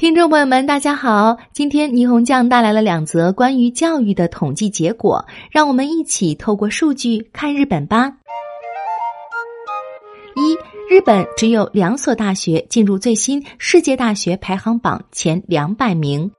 听众朋友们，大家好！今天霓虹酱带来了两则关于教育的统计结果，让我们一起透过数据看日本吧。一，日本只有两所大学进入最新世界大学排行榜前两百名。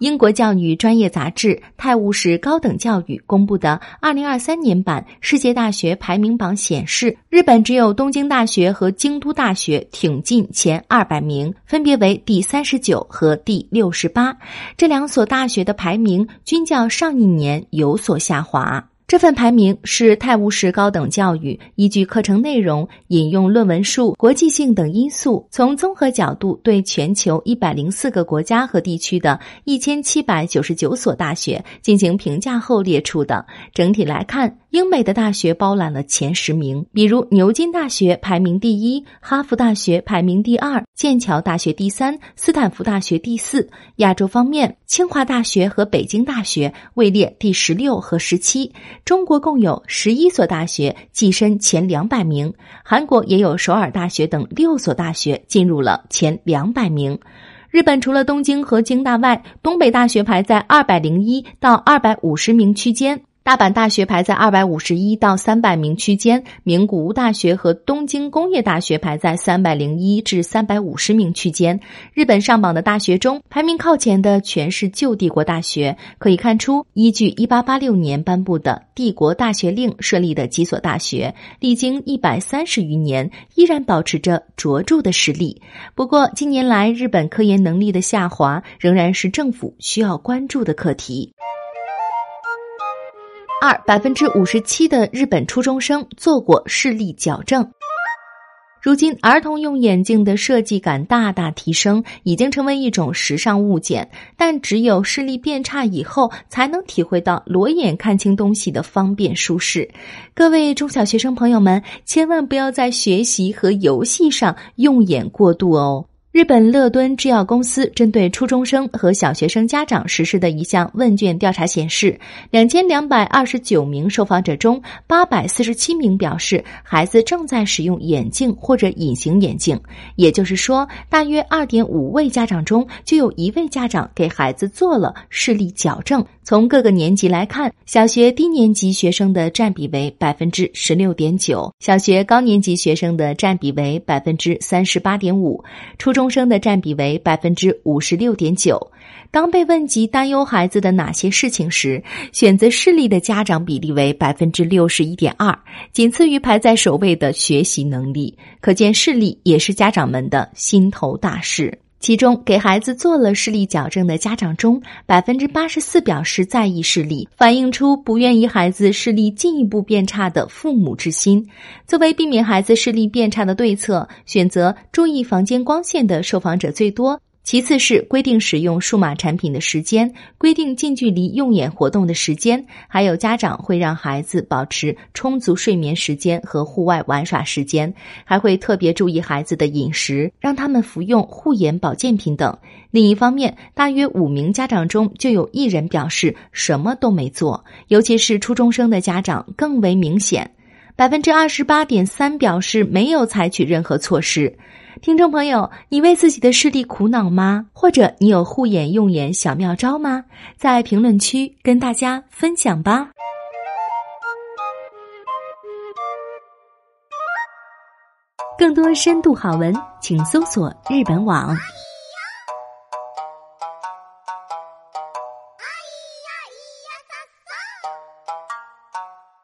英国教育专业杂志《泰晤士高等教育》公布的二零二三年版世界大学排名榜显示，日本只有东京大学和京都大学挺进前二百名，分别为第三十九和第六十八。这两所大学的排名均较上一年有所下滑。这份排名是泰晤士高等教育依据课程内容、引用论文数、国际性等因素，从综合角度对全球一百零四个国家和地区的一千七百九十九所大学进行评价后列出的。整体来看，英美的大学包揽了前十名，比如牛津大学排名第一，哈佛大学排名第二，剑桥大学第三，斯坦福大学第四。亚洲方面，清华大学和北京大学位列第十六和十七。中国共有十一所大学跻身前两百名，韩国也有首尔大学等六所大学进入了前两百名。日本除了东京和京大外，东北大学排在二百零一到二百五十名区间。大阪大学排在二百五十一到三百名区间，名古屋大学和东京工业大学排在三百零一至三百五十名区间。日本上榜的大学中，排名靠前的全是旧帝国大学。可以看出，依据一八八六年颁布的帝国大学令设立的几所大学，历经一百三十余年，依然保持着卓著的实力。不过，近年来日本科研能力的下滑，仍然是政府需要关注的课题。二百分之五十七的日本初中生做过视力矫正。如今，儿童用眼镜的设计感大大提升，已经成为一种时尚物件。但只有视力变差以后，才能体会到裸眼看清东西的方便舒适。各位中小学生朋友们，千万不要在学习和游戏上用眼过度哦。日本乐敦制药公司针对初中生和小学生家长实施的一项问卷调查显示，两千两百二十九名受访者中，八百四十七名表示孩子正在使用眼镜或者隐形眼镜。也就是说，大约二点五位家长中就有一位家长给孩子做了视力矫正。从各个年级来看，小学低年级学生的占比为百分之十六点九，小学高年级学生的占比为百分之三十八点五，初中生的占比为百分之五十六点九。当被问及担忧孩子的哪些事情时，选择视力的家长比例为百分之六十一点二，仅次于排在首位的学习能力。可见视力也是家长们的心头大事。其中，给孩子做了视力矫正的家长中，百分之八十四表示在意视力，反映出不愿意孩子视力进一步变差的父母之心。作为避免孩子视力变差的对策，选择注意房间光线的受访者最多。其次是规定使用数码产品的时间，规定近距离用眼活动的时间，还有家长会让孩子保持充足睡眠时间和户外玩耍时间，还会特别注意孩子的饮食，让他们服用护眼保健品等。另一方面，大约五名家长中就有一人表示什么都没做，尤其是初中生的家长更为明显，百分之二十八点三表示没有采取任何措施。听众朋友，你为自己的视力苦恼吗？或者你有护眼用眼小妙招吗？在评论区跟大家分享吧。更多深度好文，请搜索日本网。